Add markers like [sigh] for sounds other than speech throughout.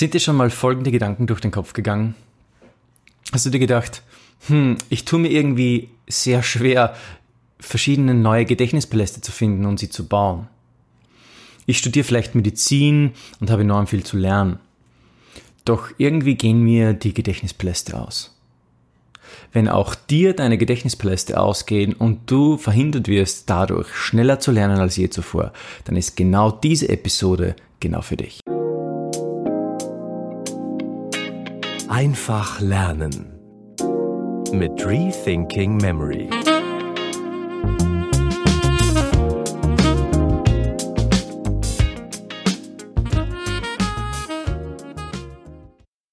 Sind dir schon mal folgende Gedanken durch den Kopf gegangen? Hast du dir gedacht, hm, ich tue mir irgendwie sehr schwer, verschiedene neue Gedächtnispaläste zu finden und sie zu bauen. Ich studiere vielleicht Medizin und habe enorm viel zu lernen. Doch irgendwie gehen mir die Gedächtnispaläste aus. Wenn auch dir deine Gedächtnispaläste ausgehen und du verhindert wirst, dadurch schneller zu lernen als je zuvor, dann ist genau diese Episode genau für dich. Einfach lernen mit Rethinking Memory.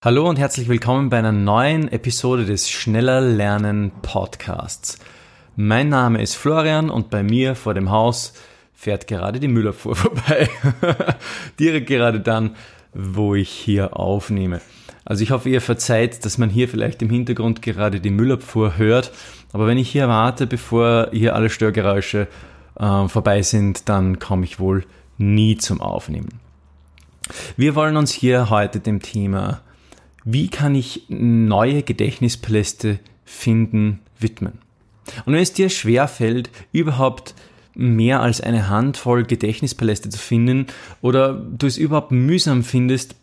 Hallo und herzlich willkommen bei einer neuen Episode des Schneller Lernen Podcasts. Mein Name ist Florian und bei mir vor dem Haus fährt gerade die Müllabfuhr [laughs] vorbei. Direkt gerade dann, wo ich hier aufnehme. Also ich hoffe, ihr verzeiht, dass man hier vielleicht im Hintergrund gerade die Müllabfuhr hört. Aber wenn ich hier warte, bevor hier alle Störgeräusche äh, vorbei sind, dann komme ich wohl nie zum Aufnehmen. Wir wollen uns hier heute dem Thema, wie kann ich neue Gedächtnispaläste finden, widmen. Und wenn es dir schwerfällt, überhaupt mehr als eine Handvoll Gedächtnispaläste zu finden oder du es überhaupt mühsam findest,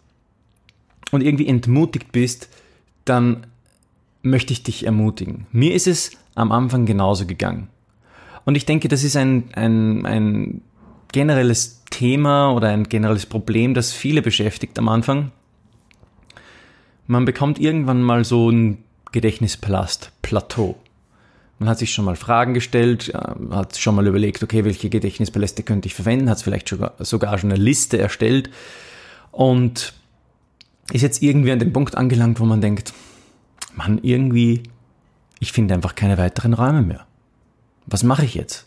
und irgendwie entmutigt bist, dann möchte ich dich ermutigen. Mir ist es am Anfang genauso gegangen. Und ich denke, das ist ein, ein, ein generelles Thema oder ein generelles Problem, das viele beschäftigt am Anfang. Man bekommt irgendwann mal so ein Gedächtnispalast, Plateau. Man hat sich schon mal Fragen gestellt, äh, hat schon mal überlegt, okay, welche Gedächtnispaläste könnte ich verwenden, hat vielleicht sogar, sogar schon eine Liste erstellt. Und ist jetzt irgendwie an dem Punkt angelangt, wo man denkt, man, irgendwie, ich finde einfach keine weiteren Räume mehr. Was mache ich jetzt?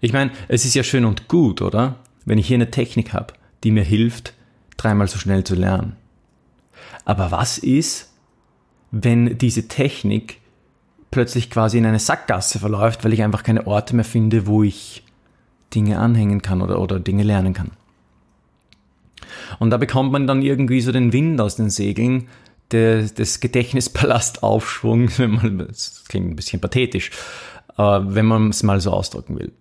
Ich meine, es ist ja schön und gut, oder? Wenn ich hier eine Technik habe, die mir hilft, dreimal so schnell zu lernen. Aber was ist, wenn diese Technik plötzlich quasi in eine Sackgasse verläuft, weil ich einfach keine Orte mehr finde, wo ich Dinge anhängen kann oder, oder Dinge lernen kann? Und da bekommt man dann irgendwie so den Wind aus den Segeln des, des Gedächtnispalassaufschwungs, [laughs] wenn man, das klingt ein bisschen pathetisch, aber wenn man es mal so ausdrücken will.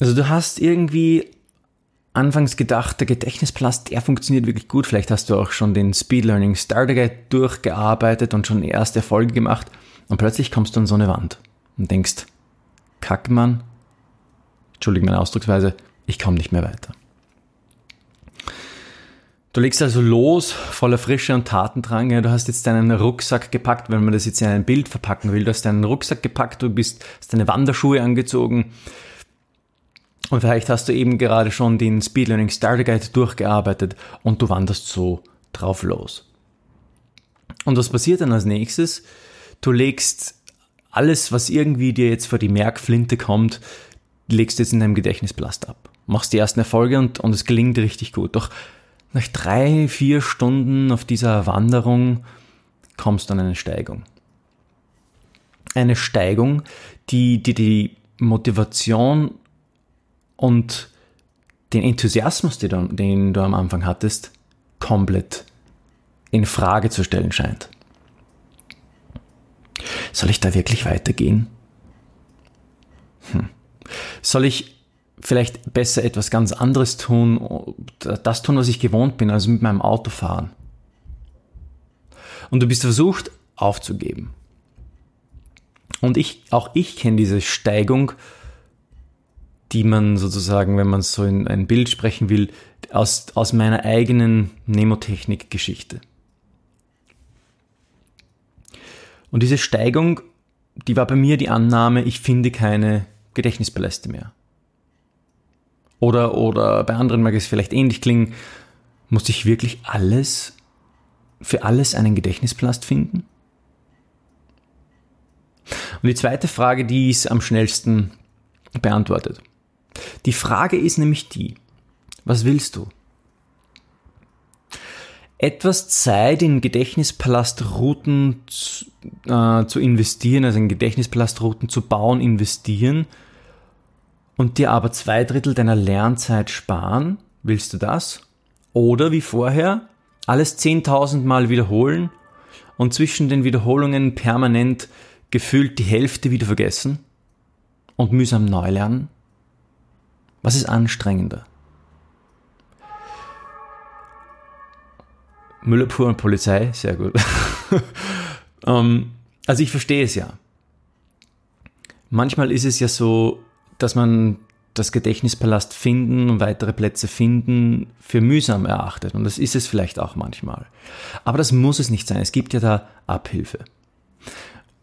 Also du hast irgendwie anfangs gedacht, der Gedächtnispalast, der funktioniert wirklich gut. Vielleicht hast du auch schon den Speed Learning Starter Guide durchgearbeitet und schon erste Erfolge gemacht. Und plötzlich kommst du an so eine Wand und denkst, Kackmann, entschuldige meine Ausdrucksweise, ich komme nicht mehr weiter. Du legst also los, voller Frische und Tatendrang. Du hast jetzt deinen Rucksack gepackt, wenn man das jetzt in ein Bild verpacken will. Du hast deinen Rucksack gepackt, du bist, hast deine Wanderschuhe angezogen. Und vielleicht hast du eben gerade schon den Speed Learning Starter Guide durchgearbeitet und du wanderst so drauf los. Und was passiert dann als nächstes? Du legst alles, was irgendwie dir jetzt vor die Merkflinte kommt, legst jetzt in deinem Gedächtnisblast ab machst die ersten Erfolge und, und es gelingt richtig gut. Doch nach drei, vier Stunden auf dieser Wanderung kommst du an eine Steigung. Eine Steigung, die, die die Motivation und den Enthusiasmus, den du, den du am Anfang hattest, komplett in Frage zu stellen scheint. Soll ich da wirklich weitergehen? Hm. Soll ich vielleicht besser etwas ganz anderes tun, das tun, was ich gewohnt bin, also mit meinem Auto fahren. Und du bist versucht aufzugeben. Und ich, auch ich kenne diese Steigung, die man sozusagen, wenn man so in ein Bild sprechen will, aus, aus meiner eigenen Nemotechnik-Geschichte. Und diese Steigung, die war bei mir die Annahme, ich finde keine Gedächtnispaläste mehr. Oder, oder bei anderen mag es vielleicht ähnlich klingen. Muss ich wirklich alles, für alles einen Gedächtnisplast finden? Und die zweite Frage, die ist am schnellsten beantwortet. Die Frage ist nämlich die, was willst du? Etwas Zeit in Gedächtnispalastrouten zu, äh, zu investieren, also in Gedächtnispalastrouten zu bauen, investieren, und dir aber zwei Drittel deiner Lernzeit sparen, Willst du das? Oder wie vorher, alles 10.000 Mal wiederholen und zwischen den Wiederholungen permanent gefühlt die Hälfte wieder vergessen und mühsam neu lernen? Was ist anstrengender? Müllabfuhr und Polizei, sehr gut. [laughs] ähm, also ich verstehe es ja. Manchmal ist es ja so, dass man das Gedächtnispalast finden und weitere Plätze finden für mühsam erachtet. Und das ist es vielleicht auch manchmal. Aber das muss es nicht sein. Es gibt ja da Abhilfe.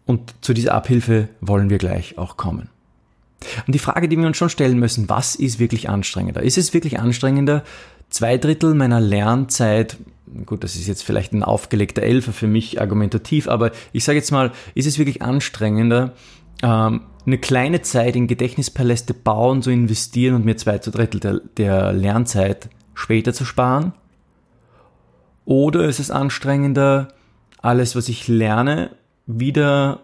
Und zu dieser Abhilfe wollen wir gleich auch kommen. Und die Frage, die wir uns schon stellen müssen, was ist wirklich anstrengender? Ist es wirklich anstrengender, zwei Drittel meiner Lernzeit, gut, das ist jetzt vielleicht ein aufgelegter Elfer für mich argumentativ, aber ich sage jetzt mal, ist es wirklich anstrengender, ähm, eine kleine Zeit in Gedächtnispaläste bauen zu investieren und mir zwei zu Drittel der, der Lernzeit später zu sparen? Oder ist es anstrengender, alles, was ich lerne, wieder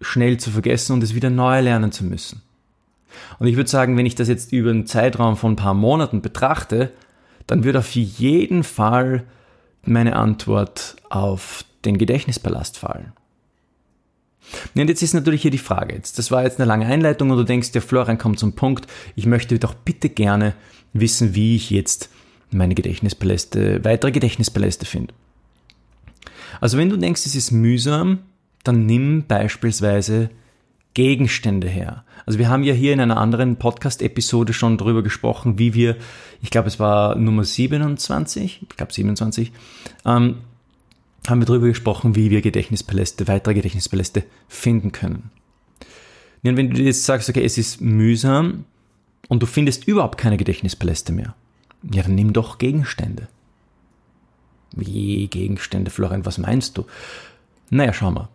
schnell zu vergessen und es wieder neu lernen zu müssen? Und ich würde sagen, wenn ich das jetzt über einen Zeitraum von ein paar Monaten betrachte, dann wird auf jeden Fall meine Antwort auf den Gedächtnispalast fallen. Und jetzt ist natürlich hier die Frage, jetzt, das war jetzt eine lange Einleitung und du denkst, der Florian kommt zum Punkt, ich möchte doch bitte gerne wissen, wie ich jetzt meine Gedächtnispaläste, weitere Gedächtnispaläste finde. Also wenn du denkst, es ist mühsam, dann nimm beispielsweise Gegenstände her. Also wir haben ja hier in einer anderen Podcast-Episode schon darüber gesprochen, wie wir, ich glaube es war Nummer 27, ich glaube 27, ähm, haben wir darüber gesprochen, wie wir Gedächtnispaläste, weitere Gedächtnispaläste finden können. Und wenn du jetzt sagst, okay, es ist mühsam und du findest überhaupt keine Gedächtnispaläste mehr, ja, dann nimm doch Gegenstände. Wie Gegenstände, Florian, was meinst du? Naja, schau mal.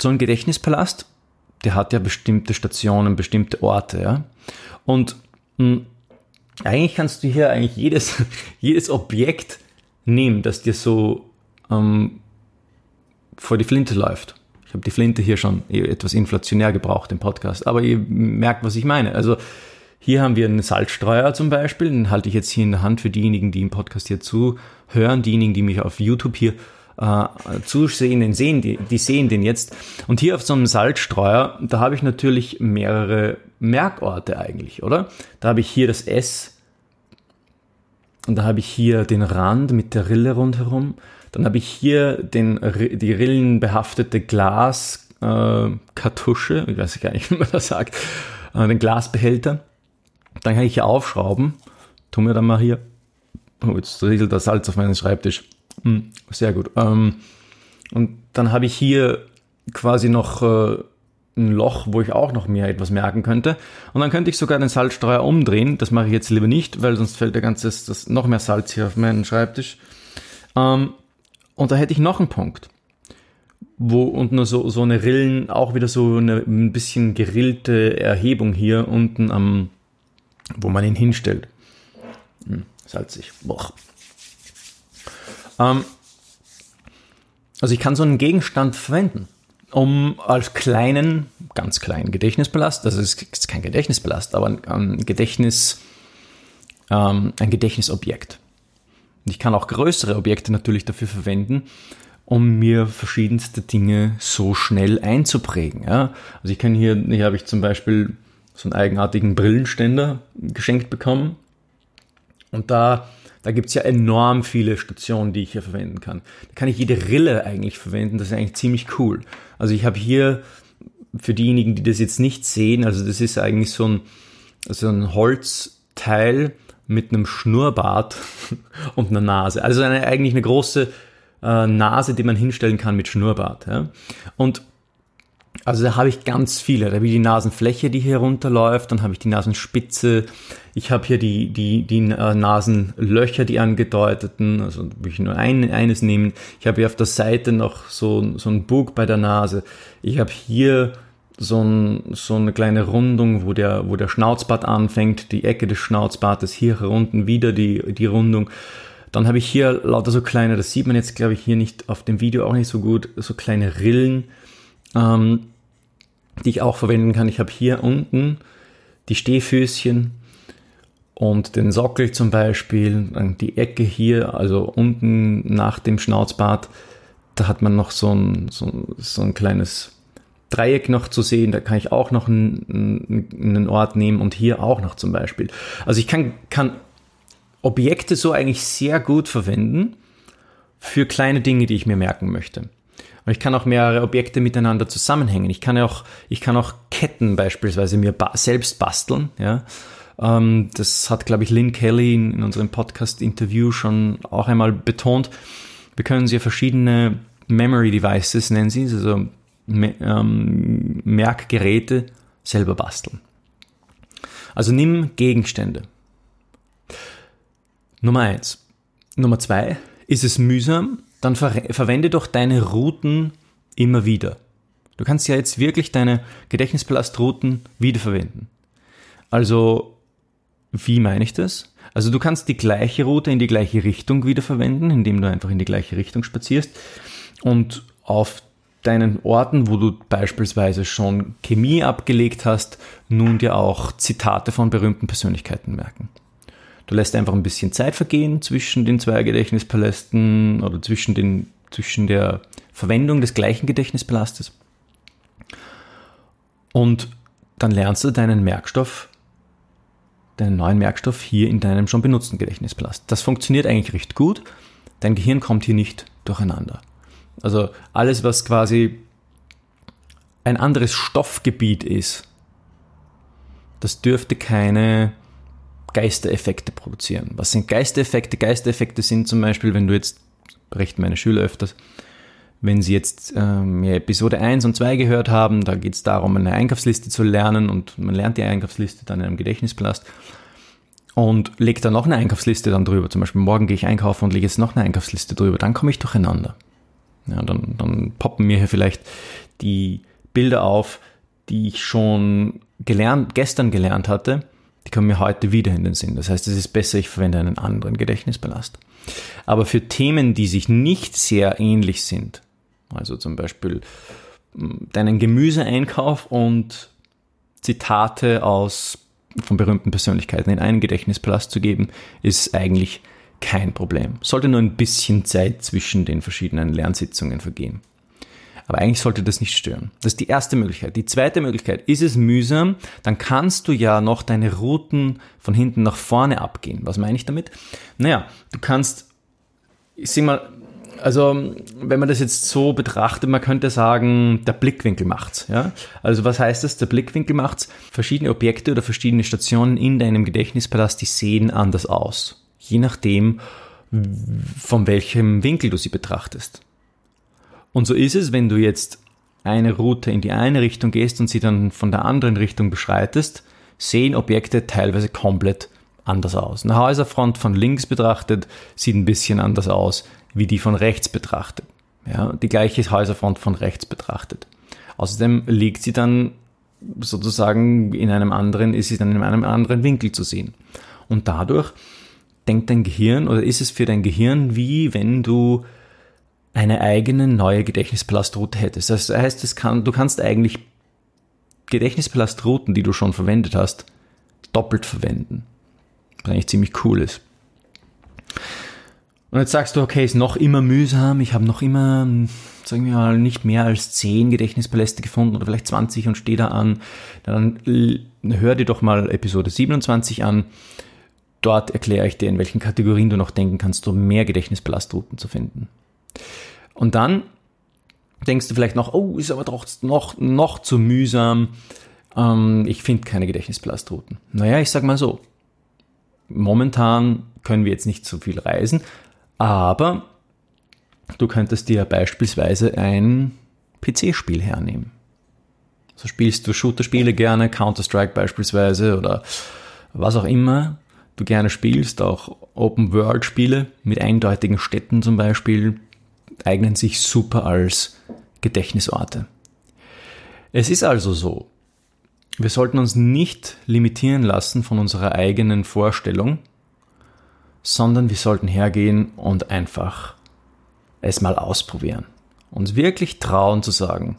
So ein Gedächtnispalast der hat ja bestimmte Stationen, bestimmte Orte, ja. Und mh, hm, eigentlich kannst du hier eigentlich jedes, [laughs] jedes Objekt nehmen, das dir so ähm, vor die Flinte läuft. Ich habe die Flinte hier schon etwas inflationär gebraucht im Podcast, aber ihr merkt, was ich meine. Also hier haben wir einen Salzstreuer zum Beispiel, den halte ich jetzt hier in der Hand für diejenigen, die im Podcast hier zuhören, diejenigen, die mich auf YouTube hier äh, Zusehenden sehen, die, die sehen den jetzt. Und hier auf so einem Salzstreuer, da habe ich natürlich mehrere Merkorte eigentlich, oder? Da habe ich hier das S und da habe ich hier den Rand mit der Rille rundherum. Dann habe ich hier den, die rillenbehaftete Glaskartusche, äh, ich weiß gar nicht, [laughs] wie man das sagt, äh, den Glasbehälter. Dann kann ich hier aufschrauben. Tun wir dann mal hier. Oh, jetzt rieselt das Salz auf meinen Schreibtisch. Hm, sehr gut. Ähm, und dann habe ich hier quasi noch äh, ein Loch, wo ich auch noch mehr etwas merken könnte. Und dann könnte ich sogar den Salzstreuer umdrehen. Das mache ich jetzt lieber nicht, weil sonst fällt der ganze das noch mehr Salz hier auf meinen Schreibtisch. Ähm, und da hätte ich noch einen Punkt. Wo nur so, so eine Rillen, auch wieder so eine ein bisschen gerillte Erhebung hier unten am, wo man ihn hinstellt. Hm, salzig. Boah. Ähm, also ich kann so einen Gegenstand verwenden, um als kleinen, ganz kleinen Gedächtnispalast, das ist kein Gedächtnispalast, aber ein, Gedächtnis, ähm, ein Gedächtnisobjekt. Und ich kann auch größere Objekte natürlich dafür verwenden, um mir verschiedenste Dinge so schnell einzuprägen. Ja? Also ich kann hier, hier habe ich zum Beispiel so einen eigenartigen Brillenständer geschenkt bekommen. Und da da gibt's ja enorm viele Stationen, die ich hier verwenden kann. Da kann ich jede Rille eigentlich verwenden, das ist eigentlich ziemlich cool. Also ich habe hier, für diejenigen, die das jetzt nicht sehen, also das ist eigentlich so ein, so ein Holzteil mit einem Schnurrbart [laughs] und einer Nase. Also eine, eigentlich eine große äh, Nase, die man hinstellen kann mit Schnurrbart. Ja? Und also da habe ich ganz viele. Da habe ich die Nasenfläche, die hier runterläuft, dann habe ich die Nasenspitze, ich habe hier die, die, die äh, Nasenlöcher, die angedeuteten, also will ich nur ein, eines nehmen. Ich habe hier auf der Seite noch so, so einen Bug bei der Nase. Ich habe hier so, ein, so eine kleine Rundung, wo der, wo der Schnauzbart anfängt, die Ecke des Schnauzbartes, hier unten wieder die, die Rundung. Dann habe ich hier lauter so kleine, das sieht man jetzt glaube ich hier nicht auf dem Video auch nicht so gut, so kleine Rillen ähm, die ich auch verwenden kann. Ich habe hier unten die Stehfüßchen und den Sockel zum Beispiel, dann die Ecke hier, also unten nach dem Schnauzbart, da hat man noch so ein, so, so ein kleines Dreieck noch zu sehen, da kann ich auch noch einen, einen Ort nehmen und hier auch noch zum Beispiel. Also ich kann, kann Objekte so eigentlich sehr gut verwenden für kleine Dinge, die ich mir merken möchte. Und ich kann auch mehrere Objekte miteinander zusammenhängen. Ich kann auch, ich kann auch Ketten beispielsweise mir ba selbst basteln. Ja. Ähm, das hat, glaube ich, Lynn Kelly in, in unserem Podcast-Interview schon auch einmal betont. Wir können sie verschiedene Memory Devices nennen sie, also ähm, Merkgeräte selber basteln. Also nimm Gegenstände. Nummer eins. Nummer zwei, ist es mühsam, dann ver verwende doch deine Routen immer wieder. Du kannst ja jetzt wirklich deine Gedächtnisplastrouten wiederverwenden. Also, wie meine ich das? Also du kannst die gleiche Route in die gleiche Richtung wiederverwenden, indem du einfach in die gleiche Richtung spazierst und auf deinen Orten, wo du beispielsweise schon Chemie abgelegt hast, nun dir auch Zitate von berühmten Persönlichkeiten merken. Du lässt einfach ein bisschen Zeit vergehen zwischen den zwei Gedächtnispalästen oder zwischen, den, zwischen der Verwendung des gleichen Gedächtnispalastes. Und dann lernst du deinen Merkstoff, deinen neuen Merkstoff hier in deinem schon benutzten Gedächtnispalast. Das funktioniert eigentlich recht gut. Dein Gehirn kommt hier nicht durcheinander. Also alles, was quasi ein anderes Stoffgebiet ist, das dürfte keine Geistereffekte produzieren. Was sind Geistereffekte? Geistereffekte sind zum Beispiel, wenn du jetzt, berichten meine Schüler öfters, wenn sie jetzt ähm, ja, Episode 1 und 2 gehört haben, da geht es darum, eine Einkaufsliste zu lernen und man lernt die Einkaufsliste dann in einem Gedächtnisplast und legt dann noch eine Einkaufsliste dann drüber. Zum Beispiel morgen gehe ich einkaufen und lege jetzt noch eine Einkaufsliste drüber. Dann komme ich durcheinander. Ja, dann, dann poppen mir hier vielleicht die Bilder auf, die ich schon gelernt, gestern gelernt hatte, die kommen mir heute wieder in den Sinn. Das heißt, es ist besser, ich verwende einen anderen Gedächtnispalast. Aber für Themen, die sich nicht sehr ähnlich sind, also zum Beispiel hm, deinen Gemüseeinkauf und Zitate aus von berühmten Persönlichkeiten in einen Gedächtnispalast zu geben, ist eigentlich kein Problem. Sollte nur ein bisschen Zeit zwischen den verschiedenen Lernsitzungen vergehen. Aber eigentlich sollte das nicht stören. Das ist die erste Möglichkeit. Die zweite Möglichkeit, ist es mühsam, dann kannst du ja noch deine Routen von hinten nach vorne abgehen. Was meine ich damit? Naja, du kannst, ich sag mal, also wenn man das jetzt so betrachtet, man könnte sagen, der Blickwinkel macht's. Ja? Also was heißt das? Der Blickwinkel macht's. Verschiedene Objekte oder verschiedene Stationen in deinem Gedächtnispalast, die sehen anders aus je nachdem, von welchem Winkel du sie betrachtest. Und so ist es, wenn du jetzt eine Route in die eine Richtung gehst und sie dann von der anderen Richtung beschreitest, sehen Objekte teilweise komplett anders aus. Eine Häuserfront von links betrachtet sieht ein bisschen anders aus, wie die von rechts betrachtet. Ja, die gleiche Häuserfront von rechts betrachtet. Außerdem liegt sie dann sozusagen in einem anderen, ist sie dann in einem anderen Winkel zu sehen. Und dadurch denkt dein Gehirn oder ist es für dein Gehirn wie wenn du eine eigene neue Gedächtnispalastroute hättest. Das heißt, kann, du kannst eigentlich Gedächtnispalastrouten, die du schon verwendet hast, doppelt verwenden. Was eigentlich ziemlich cool ist. Und jetzt sagst du, okay, ist noch immer mühsam, ich habe noch immer, sagen wir mal, nicht mehr als 10 Gedächtnispaläste gefunden oder vielleicht 20 und stehe da an. Dann hör dir doch mal Episode 27 an. Dort erkläre ich dir, in welchen Kategorien du noch denken kannst, um mehr Gedächtnispalastrouten zu finden. Und dann denkst du vielleicht noch, oh, ist aber doch noch, noch zu mühsam. Ähm, ich finde keine Gedächtnispalastrouten. Naja, ich sag mal so. Momentan können wir jetzt nicht so viel reisen, aber du könntest dir beispielsweise ein PC-Spiel hernehmen. So spielst du Shooter-Spiele gerne, Counter-Strike beispielsweise oder was auch immer du gerne spielst, auch Open-World-Spiele mit eindeutigen Städten zum Beispiel, eignen sich super als Gedächtnisorte. Es ist also so, wir sollten uns nicht limitieren lassen von unserer eigenen Vorstellung, sondern wir sollten hergehen und einfach es mal ausprobieren. Uns wirklich trauen zu sagen,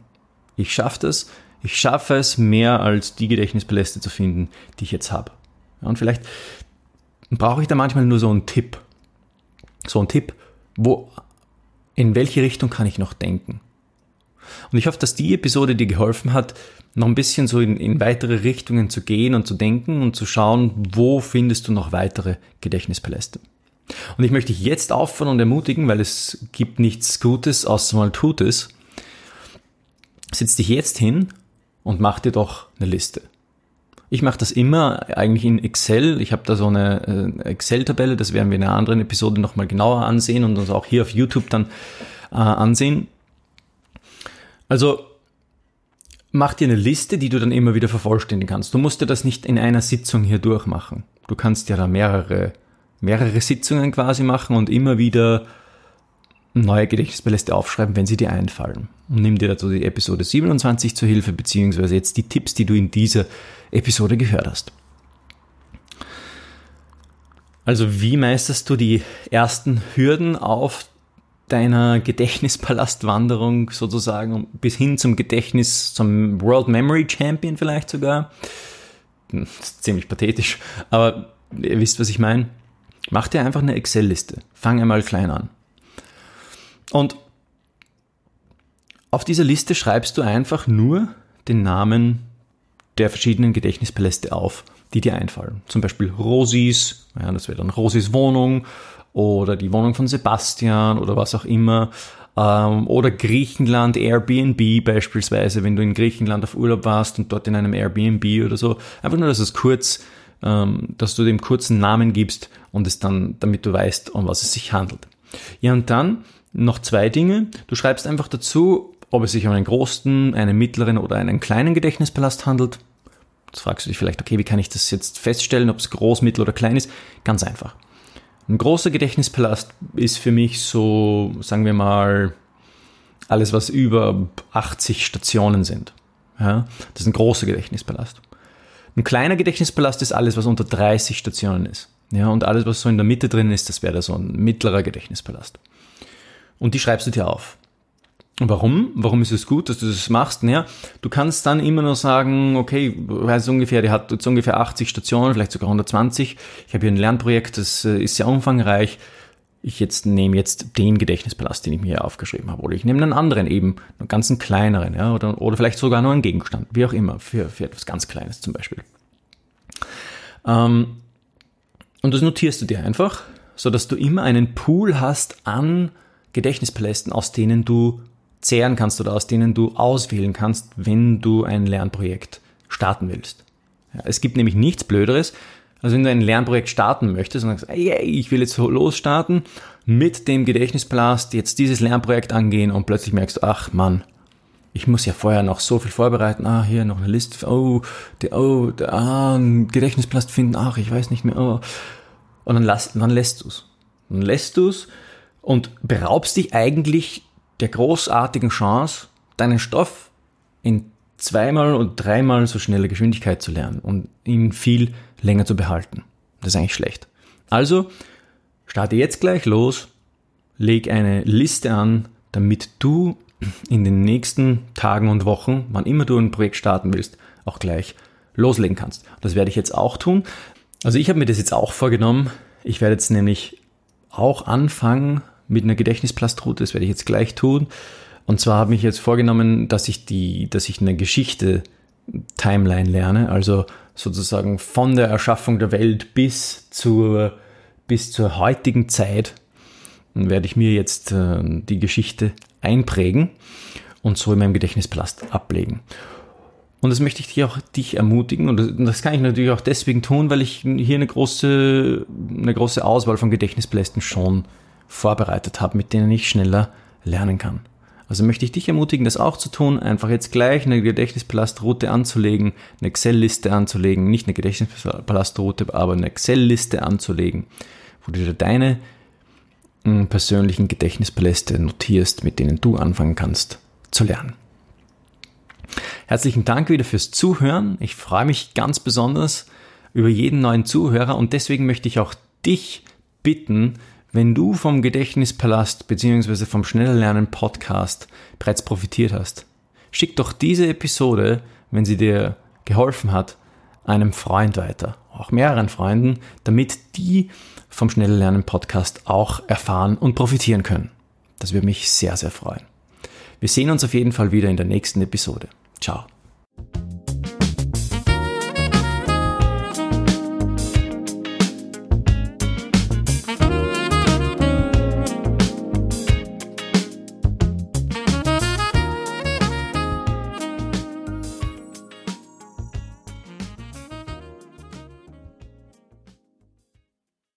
ich schaffe es, ich schaffe es mehr als die Gedächtnispaläste zu finden, die ich jetzt habe. Und vielleicht brauche ich da manchmal nur so einen Tipp. So einen Tipp, wo, in welche Richtung kann ich noch denken? Und ich hoffe, dass die Episode dir geholfen hat, noch ein bisschen so in, in weitere Richtungen zu gehen und zu denken und zu schauen, wo findest du noch weitere Gedächtnispaläste. Und ich möchte dich jetzt auffordern und ermutigen, weil es gibt nichts Gutes, außer mal tut es. Setz dich jetzt hin und mach dir doch eine Liste. Ich mache das immer eigentlich in Excel. Ich habe da so eine äh, Excel-Tabelle, das werden wir in einer anderen Episode nochmal genauer ansehen und uns auch hier auf YouTube dann äh, ansehen. Also mach dir eine Liste, die du dann immer wieder vervollständigen kannst. Du musst dir das nicht in einer Sitzung hier durchmachen. Du kannst ja da mehrere, mehrere Sitzungen quasi machen und immer wieder neue Gedächtnispaläste aufschreiben, wenn sie dir einfallen. Und nimm dir dazu die Episode 27 zur Hilfe, beziehungsweise jetzt die Tipps, die du in dieser Episode gehört hast. Also wie meisterst du die ersten Hürden auf deiner Gedächtnispalastwanderung sozusagen bis hin zum Gedächtnis, zum World Memory Champion vielleicht sogar? Hm, das ist ziemlich pathetisch, aber ihr wisst, was ich meine. Mach dir einfach eine Excel-Liste. Fang einmal klein an. Und auf dieser Liste schreibst du einfach nur den Namen der verschiedenen Gedächtnispaläste auf, die dir einfallen. Zum Beispiel Rosis, ja, das wäre dann Rosis Wohnung oder die Wohnung von Sebastian oder was auch immer. Ähm, oder Griechenland, Airbnb beispielsweise, wenn du in Griechenland auf Urlaub warst und dort in einem Airbnb oder so. Einfach nur, dass es kurz, ähm, dass du dem kurzen Namen gibst und es dann, damit du weißt, um was es sich handelt. Ja, und dann noch zwei Dinge. Du schreibst einfach dazu, ob es sich um einen großen, einen mittleren oder einen kleinen Gedächtnispalast handelt. Jetzt fragst du dich vielleicht, okay, wie kann ich das jetzt feststellen, ob es groß, mittel oder klein ist? Ganz einfach. Ein großer Gedächtnispalast ist für mich so, sagen wir mal, alles, was über 80 Stationen sind. Ja, das ist ein großer Gedächtnispalast. Ein kleiner Gedächtnispalast ist alles, was unter 30 Stationen ist. Ja, und alles, was so in der Mitte drin ist, das wäre da so ein mittlerer Gedächtnispalast. Und die schreibst du dir auf. Warum? Warum ist es gut, dass du das machst? Naja, du kannst dann immer nur sagen, okay, weiß ungefähr, die hat jetzt ungefähr 80 Stationen, vielleicht sogar 120. Ich habe hier ein Lernprojekt, das äh, ist sehr umfangreich. Ich jetzt nehme jetzt den Gedächtnispalast, den ich mir hier aufgeschrieben habe, oder ich nehme einen anderen eben, einen ganzen kleineren, ja, oder, oder vielleicht sogar nur einen Gegenstand, wie auch immer, für, für etwas ganz Kleines zum Beispiel. Ähm, und das notierst du dir einfach, so dass du immer einen Pool hast an Gedächtnispalästen, aus denen du zehren kannst oder aus denen du auswählen kannst, wenn du ein Lernprojekt starten willst. Ja, es gibt nämlich nichts Blöderes, als wenn du ein Lernprojekt starten möchtest und sagst, hey, ich will jetzt losstarten, mit dem Gedächtnispalast jetzt dieses Lernprojekt angehen und plötzlich merkst du, ach Mann, ich muss ja vorher noch so viel vorbereiten. Ah, hier noch eine Liste. Oh, der, oh, der, ah, ein Gedächtnisplast finden. Ach, ich weiß nicht mehr. Oh. Und dann, lass, dann lässt du's. Dann lässt du's und beraubst dich eigentlich der großartigen Chance, deinen Stoff in zweimal und dreimal so schnelle Geschwindigkeit zu lernen und ihn viel länger zu behalten. Das ist eigentlich schlecht. Also starte jetzt gleich los, leg eine Liste an, damit du in den nächsten Tagen und Wochen, wann immer du ein Projekt starten willst, auch gleich loslegen kannst. Das werde ich jetzt auch tun. Also ich habe mir das jetzt auch vorgenommen. Ich werde jetzt nämlich auch anfangen, mit einer Gedächtnisplastrude, das werde ich jetzt gleich tun. Und zwar habe ich jetzt vorgenommen, dass ich die, dass ich eine Geschichte Timeline lerne, also sozusagen von der Erschaffung der Welt bis zur, bis zur heutigen Zeit werde ich mir jetzt äh, die Geschichte einprägen und so in meinem Gedächtnispalast ablegen. Und das möchte ich dich auch dich ermutigen und das, kann ich natürlich auch deswegen tun, weil ich hier eine große, eine große Auswahl von Gedächtnispalästen schon vorbereitet habe, mit denen ich schneller lernen kann. Also möchte ich dich ermutigen, das auch zu tun, einfach jetzt gleich eine Gedächtnispalastruute anzulegen, eine Excel-Liste anzulegen, nicht eine Gedächtnispalastruute, aber eine Excel-Liste anzulegen, wo du dir deine hm, persönlichen Gedächtnispaläste notierst, mit denen du anfangen kannst zu lernen. Herzlichen Dank wieder fürs Zuhören. Ich freue mich ganz besonders über jeden neuen Zuhörer und deswegen möchte ich auch dich bitten, wenn du vom Gedächtnispalast bzw. vom Schnelllernen Podcast bereits profitiert hast, schick doch diese Episode, wenn sie dir geholfen hat, einem Freund weiter auch mehreren Freunden, damit die vom Schnelle Lernen Podcast auch erfahren und profitieren können. Das würde mich sehr, sehr freuen. Wir sehen uns auf jeden Fall wieder in der nächsten Episode. Ciao.